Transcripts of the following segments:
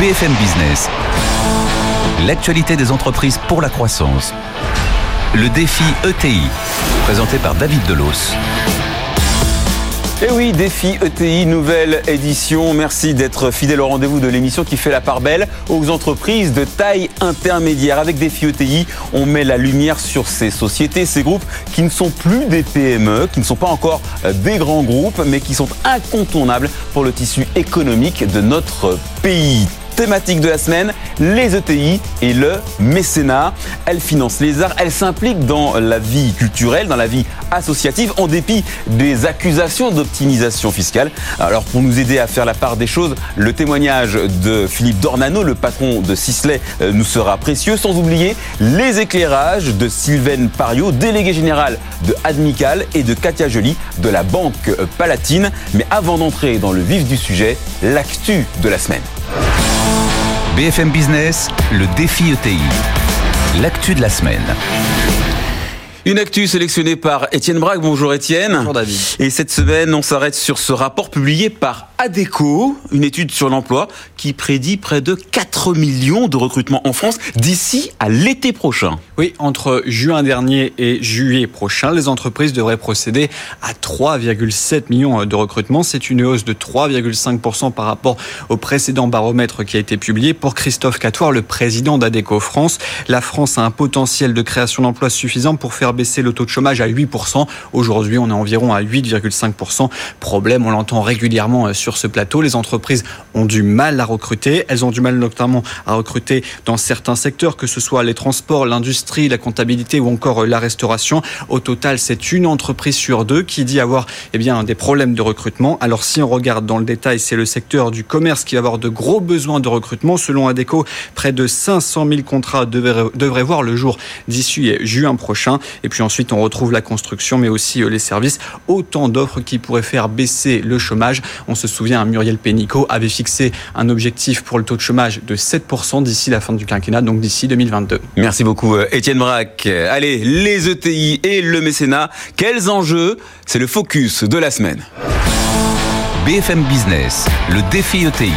BFM Business. L'actualité des entreprises pour la croissance. Le défi ETI, présenté par David Delos. Et eh oui, défi ETI, nouvelle édition. Merci d'être fidèle au rendez-vous de l'émission qui fait la part belle aux entreprises de taille intermédiaire. Avec défi ETI, on met la lumière sur ces sociétés, ces groupes qui ne sont plus des PME, qui ne sont pas encore des grands groupes, mais qui sont incontournables pour le tissu économique de notre pays thématique de la semaine, les ETI et le mécénat. Elle finance les arts, elle s'implique dans la vie culturelle, dans la vie associative, en dépit des accusations d'optimisation fiscale. Alors pour nous aider à faire la part des choses, le témoignage de Philippe Dornano, le patron de Sisley, euh, nous sera précieux, sans oublier les éclairages de Sylvaine Pario, délégué général de Admical, et de Katia Joly de la Banque Palatine. Mais avant d'entrer dans le vif du sujet, l'actu de la semaine. BFM Business, le défi ETI. L'actu de la semaine. Une actu sélectionnée par Étienne Braque. Bonjour Étienne. Bonjour David. Et cette semaine, on s'arrête sur ce rapport publié par ADECO, une étude sur l'emploi qui prédit près de 4 millions de recrutements en France d'ici à l'été prochain. Oui, entre juin dernier et juillet prochain, les entreprises devraient procéder à 3,7 millions de recrutements. C'est une hausse de 3,5% par rapport au précédent baromètre qui a été publié. Pour Christophe Catoire, le président d'ADECO France, la France a un potentiel de création d'emplois suffisant pour faire baisser le taux de chômage à 8%. Aujourd'hui, on est environ à 8,5%. Problème, on l'entend régulièrement sur ce plateau. Les entreprises ont du mal à recruter. Elles ont du mal notamment à recruter dans certains secteurs, que ce soit les transports, l'industrie, la comptabilité ou encore la restauration. Au total, c'est une entreprise sur deux qui dit avoir eh bien, des problèmes de recrutement. Alors si on regarde dans le détail, c'est le secteur du commerce qui va avoir de gros besoins de recrutement. Selon ADECO, près de 500 000 contrats devraient, devraient voir le jour d'ici juin prochain. Et puis ensuite, on retrouve la construction, mais aussi euh, les services. Autant d'offres qui pourraient faire baisser le chômage. On se souvient, Muriel Pénicaud avait fixé un objectif pour le taux de chômage de 7% d'ici la fin du quinquennat, donc d'ici 2022. Merci beaucoup, euh, Étienne Braque. Allez, les ETI et le mécénat, quels enjeux? C'est le focus de la semaine. BFM Business, le défi ETI,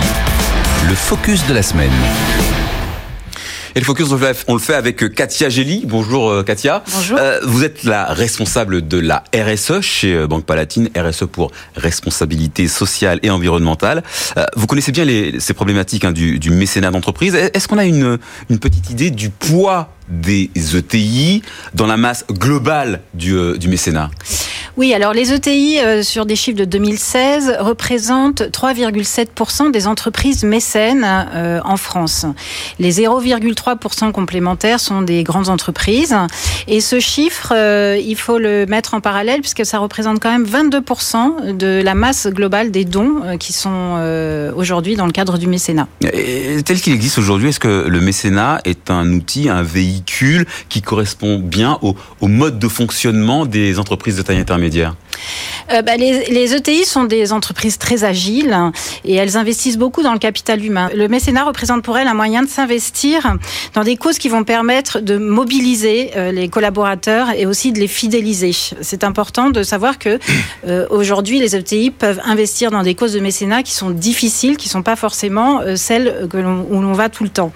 le focus de la semaine. Et le focus, on le fait avec Katia Gély. Bonjour euh, Katia. Bonjour. Euh, vous êtes la responsable de la RSE chez euh, Banque Palatine, RSE pour responsabilité sociale et environnementale. vous connaissez bien les, ces problématiques hein, du, du, mécénat d'entreprise. Est-ce qu'on a une, une petite idée du poids des ETI dans la masse globale du, du mécénat oui, alors les ETI, euh, sur des chiffres de 2016, représentent 3,7% des entreprises mécènes euh, en France. Les 0,3% complémentaires sont des grandes entreprises. Et ce chiffre, euh, il faut le mettre en parallèle puisque ça représente quand même 22% de la masse globale des dons qui sont aujourd'hui dans le cadre du mécénat. Et tel qu'il existe aujourd'hui, est-ce que le mécénat est un outil, un qui correspond bien au mode de fonctionnement des entreprises de taille intermédiaire euh, bah, les, les, ETI sont des entreprises très agiles et elles investissent beaucoup dans le capital humain. Le mécénat représente pour elles un moyen de s'investir dans des causes qui vont permettre de mobiliser euh, les collaborateurs et aussi de les fidéliser. C'est important de savoir que euh, aujourd'hui les ETI peuvent investir dans des causes de mécénat qui sont difficiles, qui sont pas forcément celles que où l'on va tout le temps.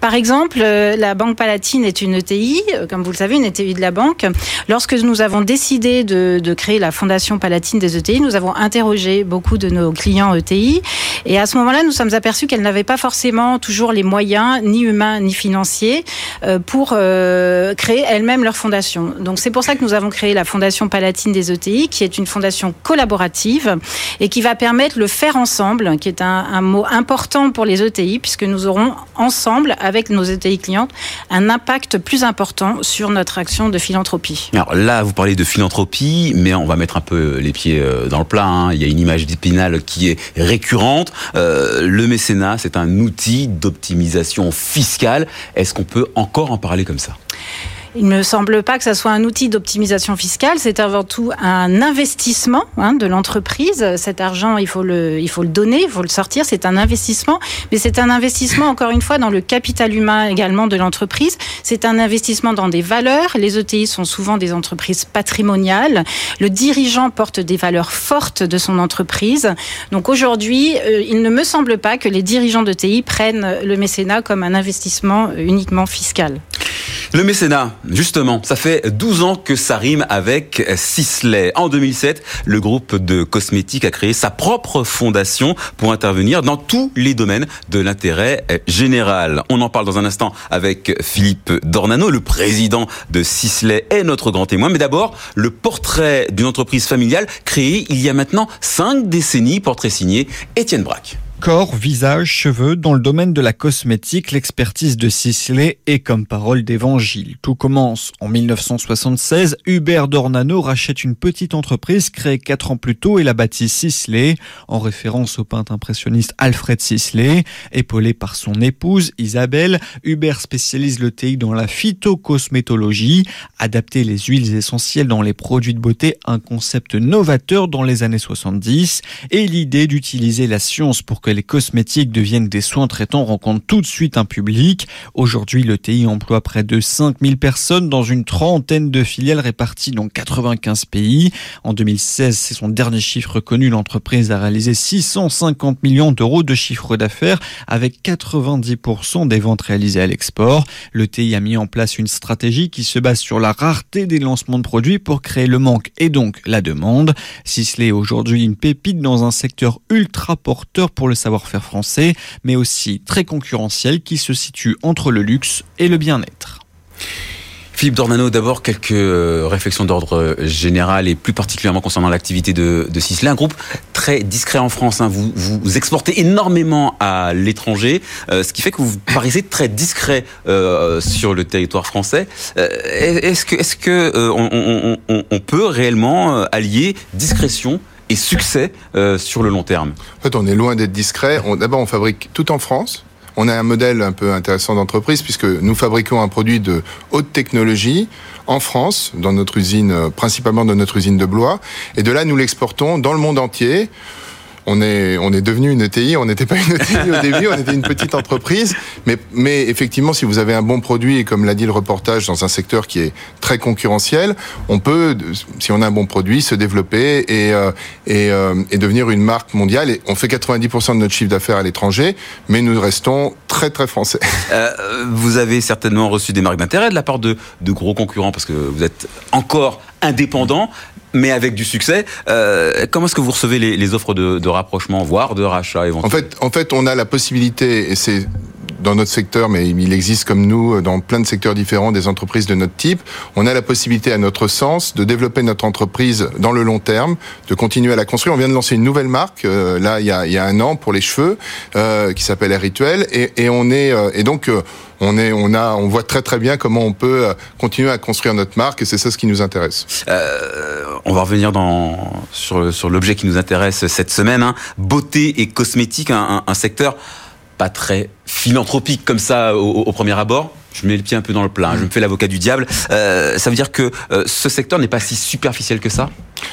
Par exemple, la Banque Palatine est une ETI, comme vous le savez, une ETI de la banque. Lorsque nous avons décidé de, de créer la Fondation Palatine des ETI, nous avons interrogé beaucoup de nos clients ETI. Et à ce moment-là, nous sommes aperçus qu'elles n'avaient pas forcément toujours les moyens, ni humains, ni financiers, euh, pour créer elles-mêmes leur fondation. Donc c'est pour ça que nous avons créé la Fondation Palatine des ETI, qui est une fondation collaborative et qui va permettre le faire ensemble, qui est un, un mot important pour les ETI, puisque nous aurons ensemble, avec nos ETI clientes, un impact plus important sur notre action de philanthropie. Alors là, vous parlez de philanthropie, mais on va mettre un peu les pieds euh, dans le plat. Hein. Il y a une image d'épinal qui est récurrente. Euh, le mécénat, c'est un outil d'optimisation fiscale. Est-ce qu'on peut encore en parler comme ça? Il ne me semble pas que ça soit un outil d'optimisation fiscale. C'est avant tout un investissement hein, de l'entreprise. Cet argent, il faut le, il faut le donner, il faut le sortir. C'est un investissement, mais c'est un investissement encore une fois dans le capital humain également de l'entreprise. C'est un investissement dans des valeurs. Les ETI sont souvent des entreprises patrimoniales. Le dirigeant porte des valeurs fortes de son entreprise. Donc aujourd'hui, euh, il ne me semble pas que les dirigeants d'ETI prennent le mécénat comme un investissement uniquement fiscal. Le mécénat, justement, ça fait 12 ans que ça rime avec Sisley. En 2007, le groupe de cosmétiques a créé sa propre fondation pour intervenir dans tous les domaines de l'intérêt général. On en parle dans un instant avec Philippe Dornano, le président de Sisley est notre grand témoin. Mais d'abord, le portrait d'une entreprise familiale créée il y a maintenant 5 décennies, portrait signé Étienne Braque corps, visage, cheveux, dans le domaine de la cosmétique, l'expertise de Sisley est comme parole d'évangile. Tout commence en 1976. Hubert Dornano rachète une petite entreprise créée quatre ans plus tôt et la bâtit Sisley, en référence au peintre impressionniste Alfred Sisley. Épaulé par son épouse Isabelle, Hubert spécialise le TI dans la phytocosmétologie, adapter les huiles essentielles dans les produits de beauté, un concept novateur dans les années 70, et l'idée d'utiliser la science pour que les cosmétiques deviennent des soins traitants rencontrent tout de suite un public. Aujourd'hui, le TI emploie près de 5000 personnes dans une trentaine de filiales réparties dans 95 pays. En 2016, c'est son dernier chiffre connu, l'entreprise a réalisé 650 millions d'euros de chiffre d'affaires avec 90% des ventes réalisées à l'export. Le TI a mis en place une stratégie qui se base sur la rareté des lancements de produits pour créer le manque et donc la demande. Sisley est aujourd'hui une pépite dans un secteur ultra porteur pour le savoir-faire français, mais aussi très concurrentiel qui se situe entre le luxe et le bien-être. Philippe Dornano, d'abord quelques euh, réflexions d'ordre euh, général et plus particulièrement concernant l'activité de, de Sisley, un groupe très discret en France. Hein. Vous, vous, exportez énormément à l'étranger, euh, ce qui fait que vous paraissez très discret sur le territoire français. est-ce que, est-ce que on, peut réellement allier discrétion et succès euh, sur le long terme En fait, on est loin d'être discret. D'abord, on fabrique tout en France. On a un modèle un peu intéressant d'entreprise puisque nous fabriquons un produit de haute technologie en France, dans notre usine, euh, principalement dans notre usine de Blois. Et de là, nous l'exportons dans le monde entier on est, on est devenu une ETI. On n'était pas une ETI au début, on était une petite entreprise. Mais, mais effectivement, si vous avez un bon produit, et comme l'a dit le reportage, dans un secteur qui est très concurrentiel, on peut, si on a un bon produit, se développer et, euh, et, euh, et devenir une marque mondiale. Et on fait 90% de notre chiffre d'affaires à l'étranger, mais nous restons très, très français. Euh, vous avez certainement reçu des marques d'intérêt de la part de, de gros concurrents parce que vous êtes encore indépendant mais avec du succès. Euh, comment est-ce que vous recevez les, les offres de, de, rapprochement, voire de rachat éventuellement? En fait, en fait, on a la possibilité, et c'est dans notre secteur, mais il existe comme nous dans plein de secteurs différents des entreprises de notre type. On a la possibilité, à notre sens, de développer notre entreprise dans le long terme, de continuer à la construire. On vient de lancer une nouvelle marque euh, là il y, a, il y a un an pour les cheveux euh, qui s'appelle Rituel et, et on est euh, et donc euh, on est, on a, on voit très très bien comment on peut continuer à construire notre marque et c'est ça ce qui nous intéresse. Euh, on va revenir dans sur, sur l'objet qui nous intéresse cette semaine, hein. beauté et cosmétique, un, un secteur pas très philanthropique comme ça au, premier abord. Je mets le pied un peu dans le plat, je me fais l'avocat du diable. Euh, ça veut dire que euh, ce secteur n'est pas si superficiel que ça?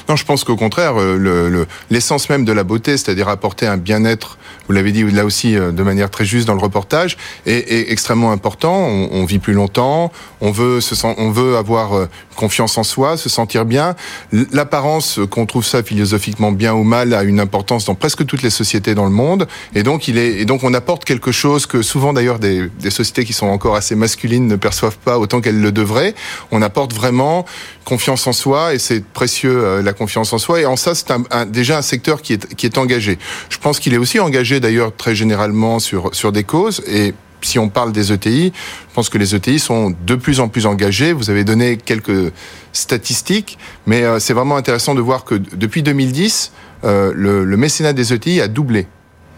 Non, je pense qu'au contraire, euh, l'essence le, même de la beauté, c'est-à-dire apporter un bien-être, vous l'avez dit là aussi euh, de manière très juste dans le reportage, est, extrêmement important. On, vit plus longtemps, on veut, se sent, on veut avoir euh, confiance en soi, se sentir bien. L'apparence, qu'on trouve ça philosophiquement bien ou mal, a une importance dans presque toutes les sociétés dans le monde. Et donc, il est, donc on apporte quelque chose que souvent d'ailleurs des, sociétés qui sont encore assez masculines ne perçoivent pas autant qu'elles le devraient. On apporte vraiment confiance en soi et c'est précieux la confiance en soi. Et en ça, c'est déjà un secteur qui est, engagé. Je pense qu'il est aussi engagé d'ailleurs très généralement sur, sur des causes et si on parle des ETI, je pense que les ETI sont de plus en plus engagés. Vous avez donné quelques statistiques, mais euh, c'est vraiment intéressant de voir que depuis 2010, euh, le, le mécénat des ETI a doublé.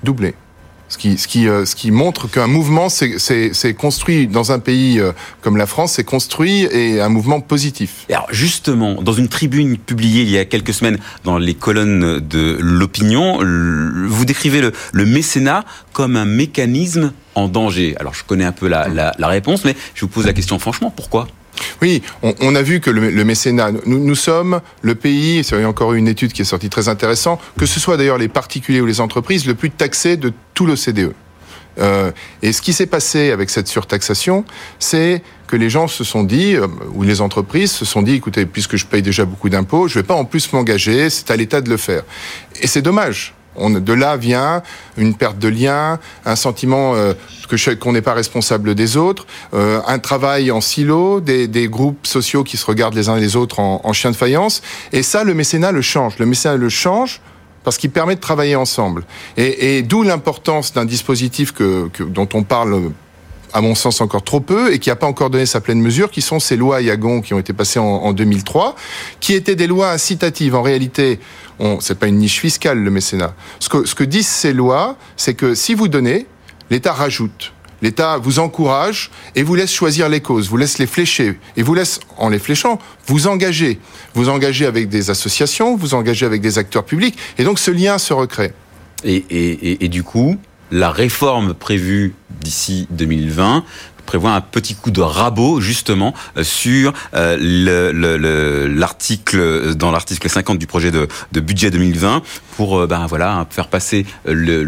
Doublé. Ce qui, ce qui, euh, ce qui montre qu'un mouvement s'est construit dans un pays euh, comme la France, c'est construit et un mouvement positif. Alors justement, dans une tribune publiée il y a quelques semaines dans les colonnes de l'opinion, vous décrivez le, le mécénat comme un mécanisme en danger. Alors je connais un peu la, la, la réponse, mais je vous pose la question franchement, pourquoi? Oui, on, a vu que le, mécénat, nous, nous, sommes le pays, y a encore une étude qui est sortie très intéressante, que ce soit d'ailleurs les particuliers ou les entreprises, le plus taxé de tout l'OCDE. Euh, et ce qui s'est passé avec cette surtaxation, c'est que les gens se sont dit, euh, ou les entreprises se sont dit, écoutez, puisque je paye déjà beaucoup d'impôts, je ne vais pas en plus m'engager, c'est à l'État de le faire. Et c'est dommage. De là vient une perte de lien, un sentiment euh, que qu'on n'est pas responsable des autres, euh, un travail en silo, des, groupes sociaux qui se regardent les uns les autres en, en chien de faïence. Et ça, le mécénat le change. Le mécénat le change parce qu'il permet de travailler ensemble. Et, d'où l'importance d'un dispositif que, que, dont on parle à mon sens encore trop peu et qui n'a pas encore donné sa pleine mesure, qui sont ces lois Yagon qui ont été passées en, en 2003, qui étaient des lois incitatives. En réalité, c'est pas une niche fiscale le mécénat. Ce que, ce que disent ces lois, c'est que si vous donnez, l'État rajoute. L'État vous encourage et vous laisse choisir les causes, vous laisse les flécher et vous laisse, en les fléchant, vous engager. Vous engager avec des associations, vous engager avec des acteurs publics et donc ce lien se recrée. Et, et, et du coup, la réforme prévue d'ici 2020 prévoit un petit coup de rabot justement euh, sur euh, l'article dans l'article 50 du projet de, de budget 2020 pour euh, ben voilà faire passer le,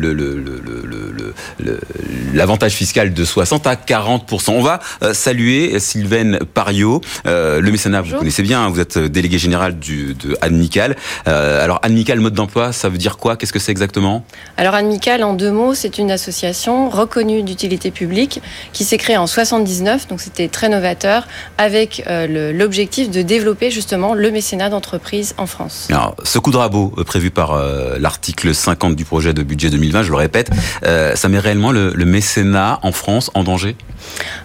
l'avantage fiscal de 60 à 40% On va saluer Sylvaine Pario, le mécénat vous connaissez bien, hein, vous êtes délégué général du, de Amical. alors Amical mode d'emploi, ça veut dire quoi? Qu'est-ce que c'est exactement? Alors Amical en deux mots, c'est une association reconnue d'utilité publique qui s'est créée en 79, donc c'était très novateur, avec euh, l'objectif de développer justement le mécénat d'entreprise en France. Ce coup de rabot euh, prévu par euh, l'article 50 du projet de budget 2020, je le répète, ça met réellement le, le mécénat en France en danger?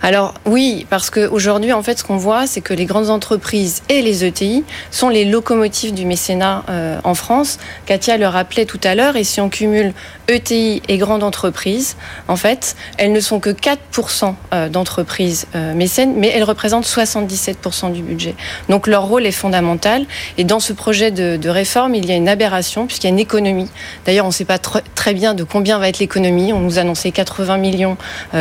Alors oui, parce qu'aujourd'hui, en fait, ce qu'on voit, c'est que les grandes entreprises et les ETI sont les locomotives du mécénat euh, en France. Katia le rappelait tout à l'heure, et si on cumule ETI et grandes entreprises, en fait, elles ne sont que 4% euh, d'entreprises euh, mécènes, mais elles représentent 77% du budget. Donc leur rôle est fondamental. Et dans ce projet de, réforme, il y a une aberration, puisqu'il y a une économie. D'ailleurs, on ne sait pas très bien de combien va être l'économie. On nous annonçait 80 millions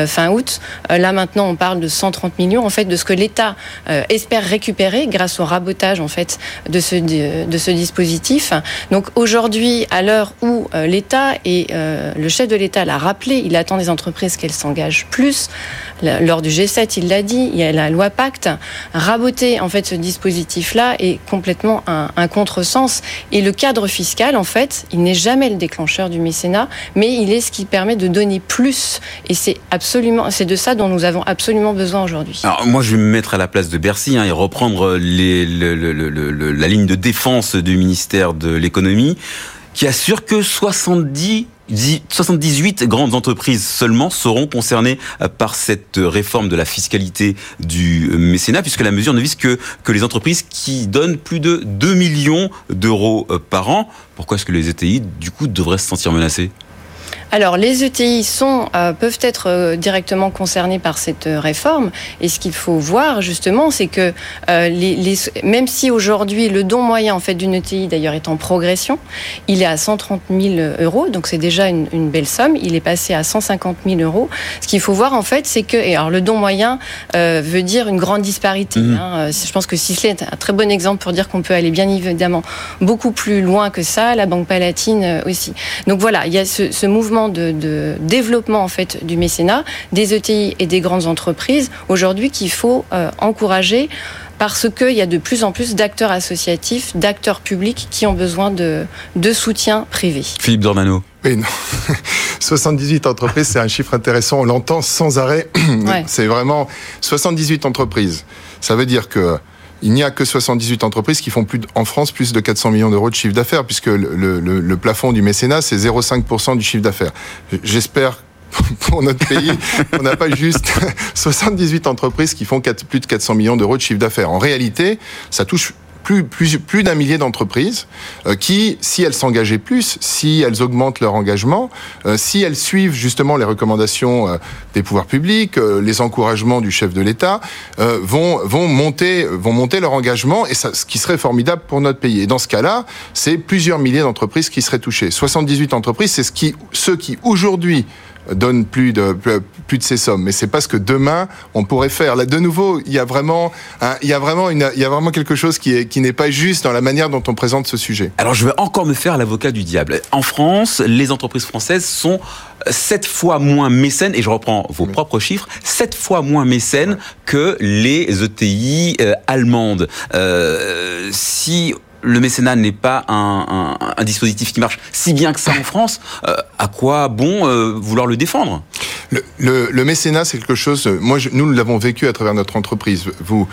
fin août. Là maintenant, on parle de 130 millions, en fait, de ce que l'État euh, espère récupérer grâce au rabotage, en fait, de ce, de, ce dispositif. Donc aujourd'hui, à l'heure où euh, l'État et euh, le chef de l'État l'a rappelé, il attend des entreprises qu'elles s'engagent plus. Lors du G7, il l'a dit, il y a la loi Pacte. Raboter, en fait, ce dispositif-là est complètement un, un contresens. Et le cadre fiscal, en fait, il n'est jamais le déclencheur du mécénat, mais il est ce qui permet de donner plus. Et c'est absolument, c'est de ça dont nous avons absolument besoin aujourd'hui. Alors moi, je vais me mettre à la place de Bercy hein, et reprendre les, la ligne de défense du ministère de l'économie, qui assure que 70 78 grandes entreprises seulement seront concernées par cette réforme de la fiscalité du mécénat, puisque la mesure ne vise que, que les entreprises qui donnent plus de 2 millions d'euros par an. Pourquoi est-ce que les ETI, du coup, devraient se sentir menacées? Alors, les ETI sont, euh, peuvent être euh, directement concernés par cette euh, réforme. Et ce qu'il faut voir, justement, c'est que les, même si aujourd'hui le don moyen en fait d'une ETI, d'ailleurs, est en progression, il est à 130 000 euros, donc c'est déjà une, une, belle somme. Il est passé à 150 000 euros. Ce qu'il faut voir, en fait, c'est que, et alors le don moyen veut dire une grande disparité. Mmh. Hein. Je pense que Sisley est un très bon exemple pour dire qu'on peut aller bien évidemment beaucoup plus loin que ça. La Banque Palatine aussi. Donc voilà, il y a ce, ce mouvement de, développement en fait du mécénat, des ETI et des grandes entreprises aujourd'hui qu'il faut euh, encourager parce qu'il y a de plus en plus d'acteurs associatifs, d'acteurs publics qui ont besoin de, de soutien privé. Philippe Dornano. Oui, non. 78 entreprises, c'est un chiffre intéressant, on l'entend sans arrêt. C'est vraiment 78 entreprises. Ça veut dire que il n'y a que 78 entreprises qui font plus en France plus de 400 millions d'euros de chiffre d'affaires, puisque le, plafond du mécénat, c'est 0,5% du chiffre d'affaires. J'espère pour notre pays, on n'a pas juste 78 entreprises qui font plus de 400 millions d'euros de chiffre d'affaires. En réalité, ça touche plus, plus, d'un millier d'entreprises euh, qui, si elles s'engageaient plus, si elles augmentent leur engagement, euh, si elles suivent justement les recommandations euh, des pouvoirs publics, les encouragements du chef de l'État, vont, vont, monter, vont monter leur engagement, et ce qui serait formidable pour notre pays. Et dans ce cas-là, c'est plusieurs milliers d'entreprises qui seraient touchées. 78 entreprises, c'est ce qui, ceux qui aujourd'hui donne plus de plus de ces sommes. Mais c'est pas ce que demain on pourrait faire. Là, de nouveau, il y a vraiment, il y a vraiment une, il y a vraiment quelque chose qui est qui n'est pas juste dans la manière dont on présente ce sujet. Alors, je vais encore me faire l'avocat du diable. En France, les entreprises françaises sont sept fois moins mécènes, et je reprends vos propres chiffres, sept fois moins mécènes que les ETI euh, allemandes. Euh, si le mécénat n'est pas un, dispositif qui marche si bien que ça en France, euh, à quoi bon euh, vouloir le défendre? Le, mécénat, c'est quelque chose. Moi, je, nous l'avons vécu à travers notre entreprise. Vous,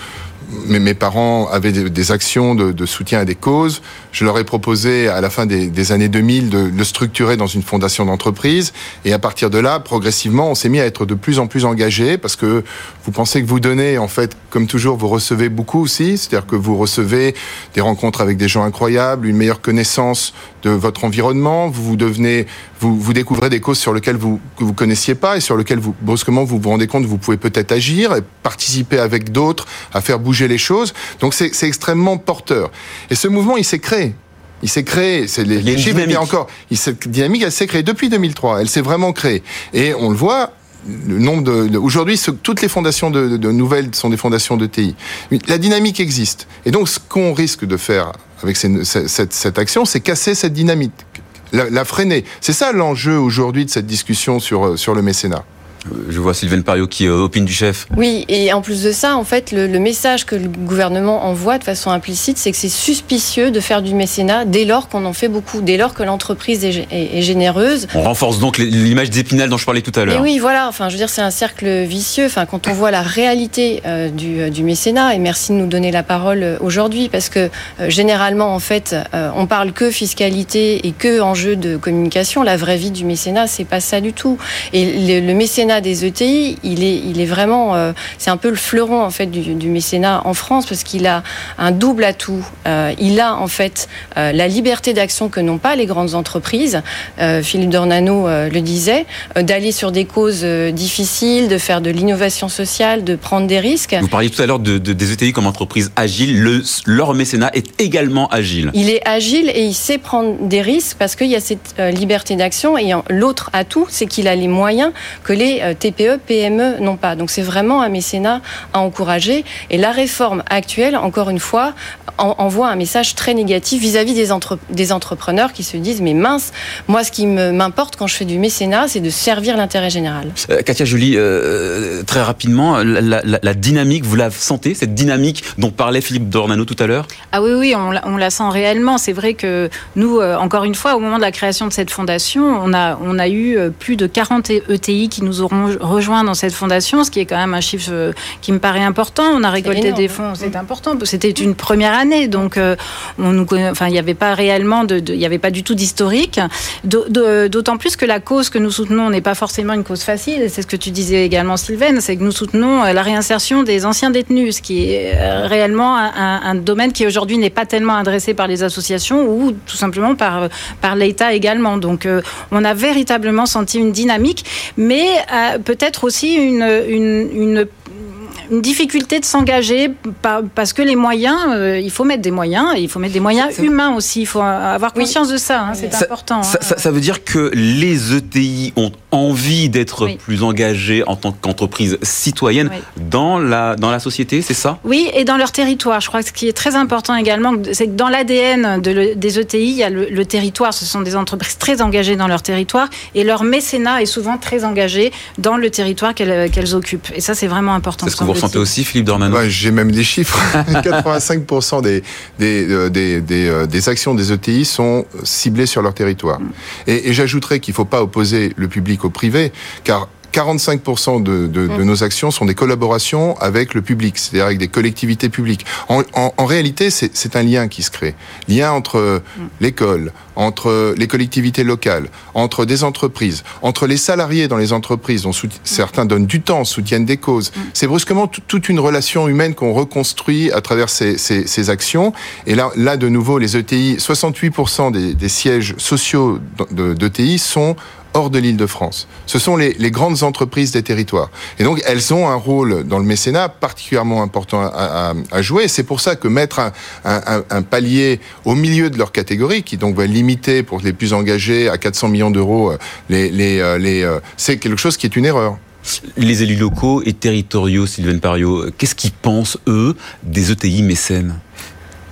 mes, parents avaient des, actions de, soutien à des causes. Je leur ai proposé à la fin des, années 2000 de le structurer dans une fondation d'entreprise. Et à partir de là, progressivement, on s'est mis à être de plus en plus engagé parce que vous pensez que vous donnez, en fait, comme toujours, vous recevez beaucoup aussi. C'est-à-dire que vous recevez des rencontres avec des gens incroyables, une meilleure connaissance de votre environnement. Vous, devenez, vous, découvrez des causes sur lesquelles vous que vous connaissiez pas et sur lesquelles vous brusquement vous vous rendez compte vous pouvez peut-être agir et participer avec d'autres à faire bouger les choses. Donc c'est extrêmement porteur. Et ce mouvement, il s'est créé. Il s'est créé, c'est les, les chiffres, encore, il cette dynamique, elle s'est créée depuis 2003. Elle s'est vraiment créée. Et on le voit, le nombre de, de aujourd'hui toutes les fondations de, de, de, nouvelles sont des fondations de TI. La dynamique existe et donc ce qu'on risque de faire avec ces, cette, cette, action, c'est casser cette dynamique, la, la freiner. C'est ça l'enjeu aujourd'hui de cette discussion sur sur le mécénat. Je vois Sylvain Pariot qui euh, opine du chef. Oui, et en plus de ça, en fait, le, le, message que le gouvernement envoie de façon implicite, c'est que c'est suspicieux de faire du mécénat dès lors qu'on en fait beaucoup, dès lors que l'entreprise est, est, est, généreuse. On renforce donc l'image d'Épinal dont je parlais tout à l'heure. Oui, voilà. Enfin, je veux dire, c'est un cercle vicieux. Enfin, quand on voit la réalité euh, du, euh, du, mécénat, et merci de nous donner la parole aujourd'hui, parce que euh, généralement, en fait, euh, on parle que fiscalité et que enjeu de communication. La vraie vie du mécénat, c'est pas ça du tout. Et le, le mécénat des ETI, il est, il est vraiment, euh, c'est un peu le fleuron en fait du, du mécénat en France parce qu'il a un double atout. Euh, il a en fait euh, la liberté d'action que n'ont pas les grandes entreprises. Philippe Dornano le disait, d'aller sur des causes difficiles, de faire de l'innovation sociale, de prendre des risques. Vous parliez tout à l'heure de, de, des ETI comme entreprise agile. Le, leur mécénat est également agile. Il est agile et il sait prendre des risques parce qu'il y a cette liberté d'action. Et l'autre atout, c'est qu'il a les moyens que les TPE, PME n'ont pas. Donc c'est vraiment un mécénat à encourager. Et la réforme actuelle, encore une fois, en, envoie un message très négatif vis-à-vis des, entre, des entrepreneurs qui se disent mais mince, moi ce qui m'importe quand je fais du mécénat, c'est de servir l'intérêt général. Euh, Katia Joly, euh, très rapidement, la, la, la, dynamique, vous la sentez, cette dynamique dont parlait Philippe Dornano tout à l'heure? Ah oui, oui, on la, on la sent réellement. C'est vrai que nous, euh, encore une fois, au moment de la création de cette fondation, on a, on a eu euh, plus de 40 ETI qui nous auront rejoint dans cette fondation, ce qui est quand même un chiffre euh, qui me paraît important. On a récolté des fonds, c'est important. C'était une première année, donc euh, on nous connaît, enfin, il n'y avait pas réellement de, il n'y avait pas du tout d'historique. D'autant plus que la cause que nous soutenons n'est pas forcément une cause facile. C'est ce que tu disais également, Sylvain, c'est que nous soutenons euh, la réinsertion des anciens détenus, ce qui est réellement un, un domaine qui aujourd'hui n'est pas tellement adressé par les associations ou tout simplement par par l'État également. Donc, on a véritablement senti une dynamique, mais peut-être aussi une une difficulté de s'engager parce que les moyens, euh, il faut mettre des moyens, et il faut mettre des moyens humains aussi. Il faut avoir conscience oui. de ça, hein, c'est important. Ça, hein. ça, ça, veut dire que les ETI ont envie d'être oui. plus engagés en tant qu'entreprise citoyenne oui. dans, la, dans la société, c'est ça? Oui, et dans leur territoire. Je crois que ce qui est très important également, c'est que dans l'ADN de le, des ETI, il y a le, le, territoire. Ce sont des entreprises très engagées dans leur territoire et leur mécénat est souvent très engagé dans le territoire qu'elles qu occupent. Et ça, c'est vraiment important. Est-ce que vous ressentez aussi, Philippe ouais, J'ai même des chiffres. 85% des, des, euh, des, des, euh, des, actions des ETI sont ciblées sur leur territoire. Et, et j'ajouterais qu'il ne faut pas opposer le public au privé, car 45% de, de, de, nos actions sont des collaborations avec le public, c'est-à-dire avec des collectivités publiques. En, en, en réalité, c'est un lien qui se crée. Lien entre l'école, entre les collectivités locales, entre des entreprises, entre les salariés dans les entreprises, dont certains donnent du temps, soutiennent des causes. C'est brusquement toute une relation humaine qu'on reconstruit à travers ces, ces, ces, actions. Et là, là, de nouveau, les ETI, 68% des, des sièges sociaux d'ETI de, sont hors de l'île de France. Ce sont les, grandes entreprises des territoires. Et donc, elles ont un rôle dans le mécénat particulièrement important à, jouer. C'est pour ça que mettre un, palier au milieu de leur catégorie, qui donc va limiter pour les plus engagés à 400 millions d'euros, euh, euh, les, c'est quelque chose qui est une erreur. Les élus locaux et territoriaux, Sylvain Pario, qu'est-ce qu'ils pensent, eux, des ETI mécènes?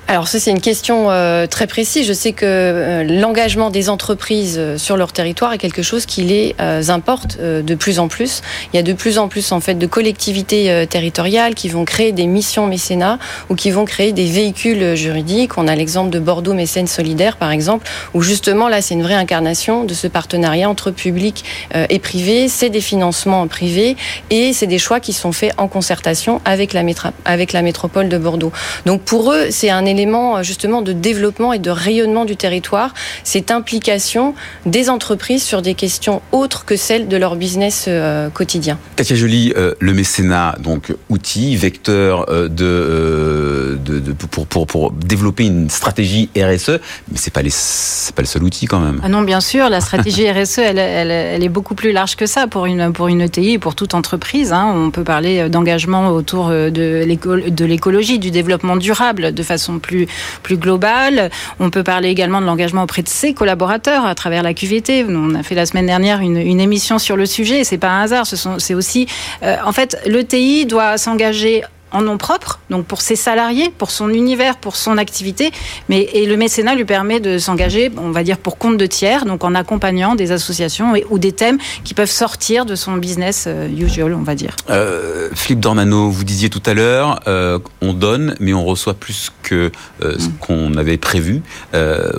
Alors ça c'est une question euh, très précise. Je sais que euh, l'engagement des entreprises euh, sur leur territoire est quelque chose qui les importe de plus en plus. Il y a de plus en plus en fait de collectivités territoriales qui vont créer des missions mécénat ou qui vont créer des véhicules juridiques. On a l'exemple de Bordeaux Mécène Solidaire par exemple, où justement là c'est une vraie incarnation de ce partenariat entre public et privé. C'est des financements privés et c'est des choix qui sont faits en concertation avec la, avec la métropole de Bordeaux. Donc pour eux c'est un élément euh, justement de développement et de rayonnement du territoire, cette implication des entreprises sur des questions autres que celles de leur business euh, quotidien. Katia Joly, euh, le mécénat, donc outil, vecteur de, de, pour, pour, pour, développer une stratégie RSE, mais c'est pas c'est pas le seul outil quand même. Ah non, bien sûr, la stratégie RSE, elle, elle, est beaucoup plus large que ça pour une pour une ETI et pour toute entreprise. Hein. On peut parler d'engagement autour de l'écologie, du développement durable de façon plus, plus globale. On peut parler également de l'engagement auprès de ses collaborateurs à travers la QVT. On a fait la semaine dernière une, émission sur le sujet. C'est pas un hasard. C'est aussi, euh, en fait, l'ETI doit s'engager en nom propre, donc pour ses salariés, pour son univers, pour son activité. Mais et le mécénat lui permet de s'engager, on va dire pour compte de tiers, donc en accompagnant des associations ou des thèmes qui peuvent sortir de son business euh, usual, on va dire. Euh, Philippe Dornano, vous disiez tout à l'heure, euh, on donne, mais on reçoit plus que ce mm. qu'on avait prévu.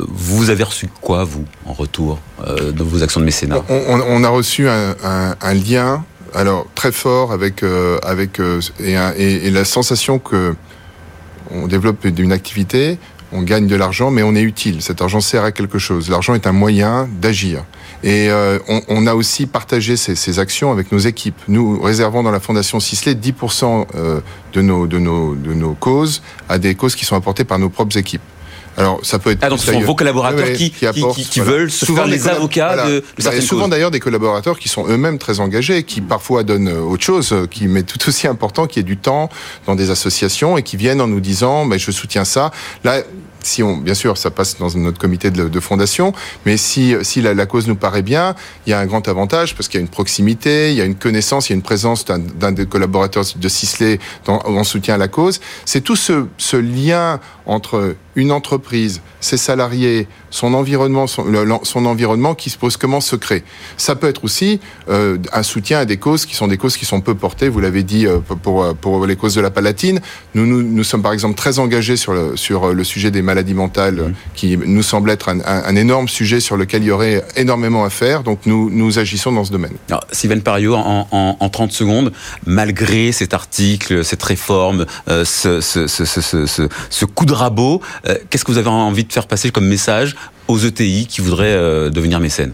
vous avez reçu quoi, vous, en retour de vos actions de mécénat? On, a reçu un, un lien alors très fort avec euh, avec euh, et, la sensation que on développe une activité, on gagne de l'argent, mais on est utile. Cet argent sert à quelque chose. L'argent est un moyen d'agir. Et euh, on, a aussi partagé ces, actions avec nos équipes. Nous réservons dans la Fondation Sisley 10% de nos, de, nos, de nos causes à des causes qui sont apportées par nos propres équipes. Alors, ça peut être. Ah, donc ce sont vos collaborateurs qui, qui, qui, veulent se souvent faire les avocats de, de certaines Souvent d'ailleurs des collaborateurs qui sont eux-mêmes très engagés, qui parfois donnent euh, autre chose, euh, qui met tout aussi important, qui est du temps dans des associations et qui viennent en nous disant, mais je soutiens ça. Là, si on, bien sûr, ça passe dans notre comité de, fondation, mais si, si la, cause nous paraît bien, il y a un grand avantage parce qu'il y a une proximité, il y a une connaissance, il y a une présence d'un des collaborateurs de Sisley en soutien à la cause. C'est tout ce, ce lien entre une entreprise, ses salariés, son environnement, son, son, environnement qui se pose comment se crée. Ça peut être aussi euh, un soutien à des causes qui sont des causes qui sont peu portées. Vous l'avez dit euh, pour, pour les causes de la Palatine. Nous, nous, nous sommes par exemple très engagés sur le, sur le sujet des maladies mentales, mmh. qui nous semble être un, un, énorme sujet sur lequel il y aurait énormément à faire. Donc nous, nous agissons dans ce domaine. Alors, Sylvain Pario, en, en, en, 30 secondes, malgré cet article, cette réforme, euh, ce, ce, ce, ce, coup de rabot, euh, qu'est-ce que vous avez envie de faire passer comme message aux ETI qui voudraient euh, devenir mécènes?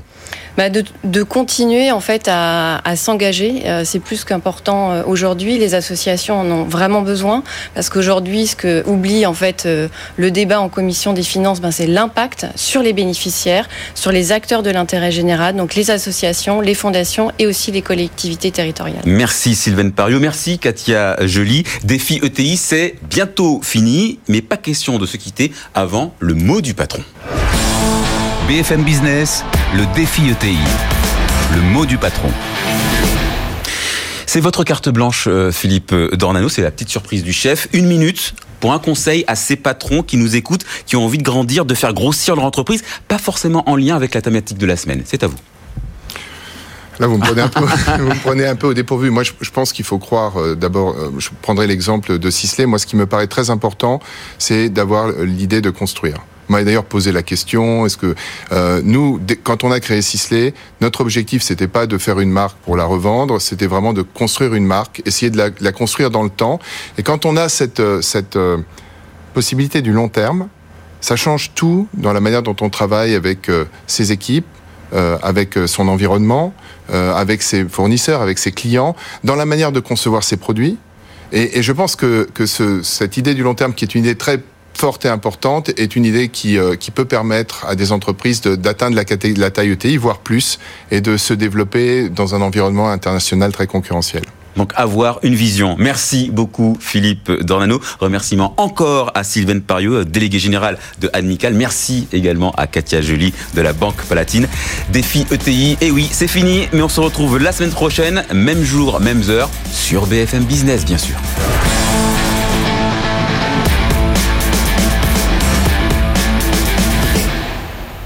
Bah de, continuer en fait à, à s'engager. Euh, c'est plus qu'important euh, aujourd'hui. Les associations en ont vraiment besoin parce qu'aujourd'hui, ce que oublie en fait euh, le débat en commission des finances, ben, c'est l'impact sur les bénéficiaires, sur les acteurs de l'intérêt général, donc les associations, les fondations et aussi les collectivités territoriales. Merci Sylvain Pario, merci Katia Joly. Défi ETI, c'est bientôt fini, mais pas question de se quitter avant le mot du patron. BFM Business, le défi ETI. Le mot du patron. C'est votre carte blanche, euh, Philippe Dornano. C'est la petite surprise du chef. Une minute pour un conseil à ces patrons qui nous écoutent, qui ont envie de grandir, de faire grossir leur entreprise, pas forcément en lien avec la thématique de la semaine. C'est à vous. Là, vous me prenez un peu, vous me prenez un peu au dépourvu. Moi, je, pense qu'il faut croire. Euh, d'abord, euh, je prendrai l'exemple de Sisley. Moi, ce qui me paraît très important, c'est d'avoir l'idée de construire m'a d'ailleurs posé la question est-ce que euh, nous, quand on a créé Sisley, notre objectif c'était pas de faire une marque pour la revendre, c'était vraiment de construire une marque, essayer de la, la, construire dans le temps. Et quand on a cette euh, cette euh, possibilité du long terme, ça change tout dans la manière dont on travaille avec euh, ses équipes, avec son environnement, avec ses fournisseurs, avec ses clients, dans la manière de concevoir ses produits. Et, et je pense que, que ce, cette idée du long terme, qui est une idée très forte et importante est une idée qui, euh, qui peut permettre à des entreprises d'atteindre la, la taille ETI, voire plus, et de se développer dans un environnement international très concurrentiel. Donc avoir une vision. Merci beaucoup Philippe Dornano. Remerciements encore à Sylvain Pariot, délégué général de Amical. Merci également à Katia Joly de la Banque Palatine. Défi ETI, et oui, c'est fini, mais on se retrouve la semaine prochaine, même jour, même heure, sur BFM Business bien sûr.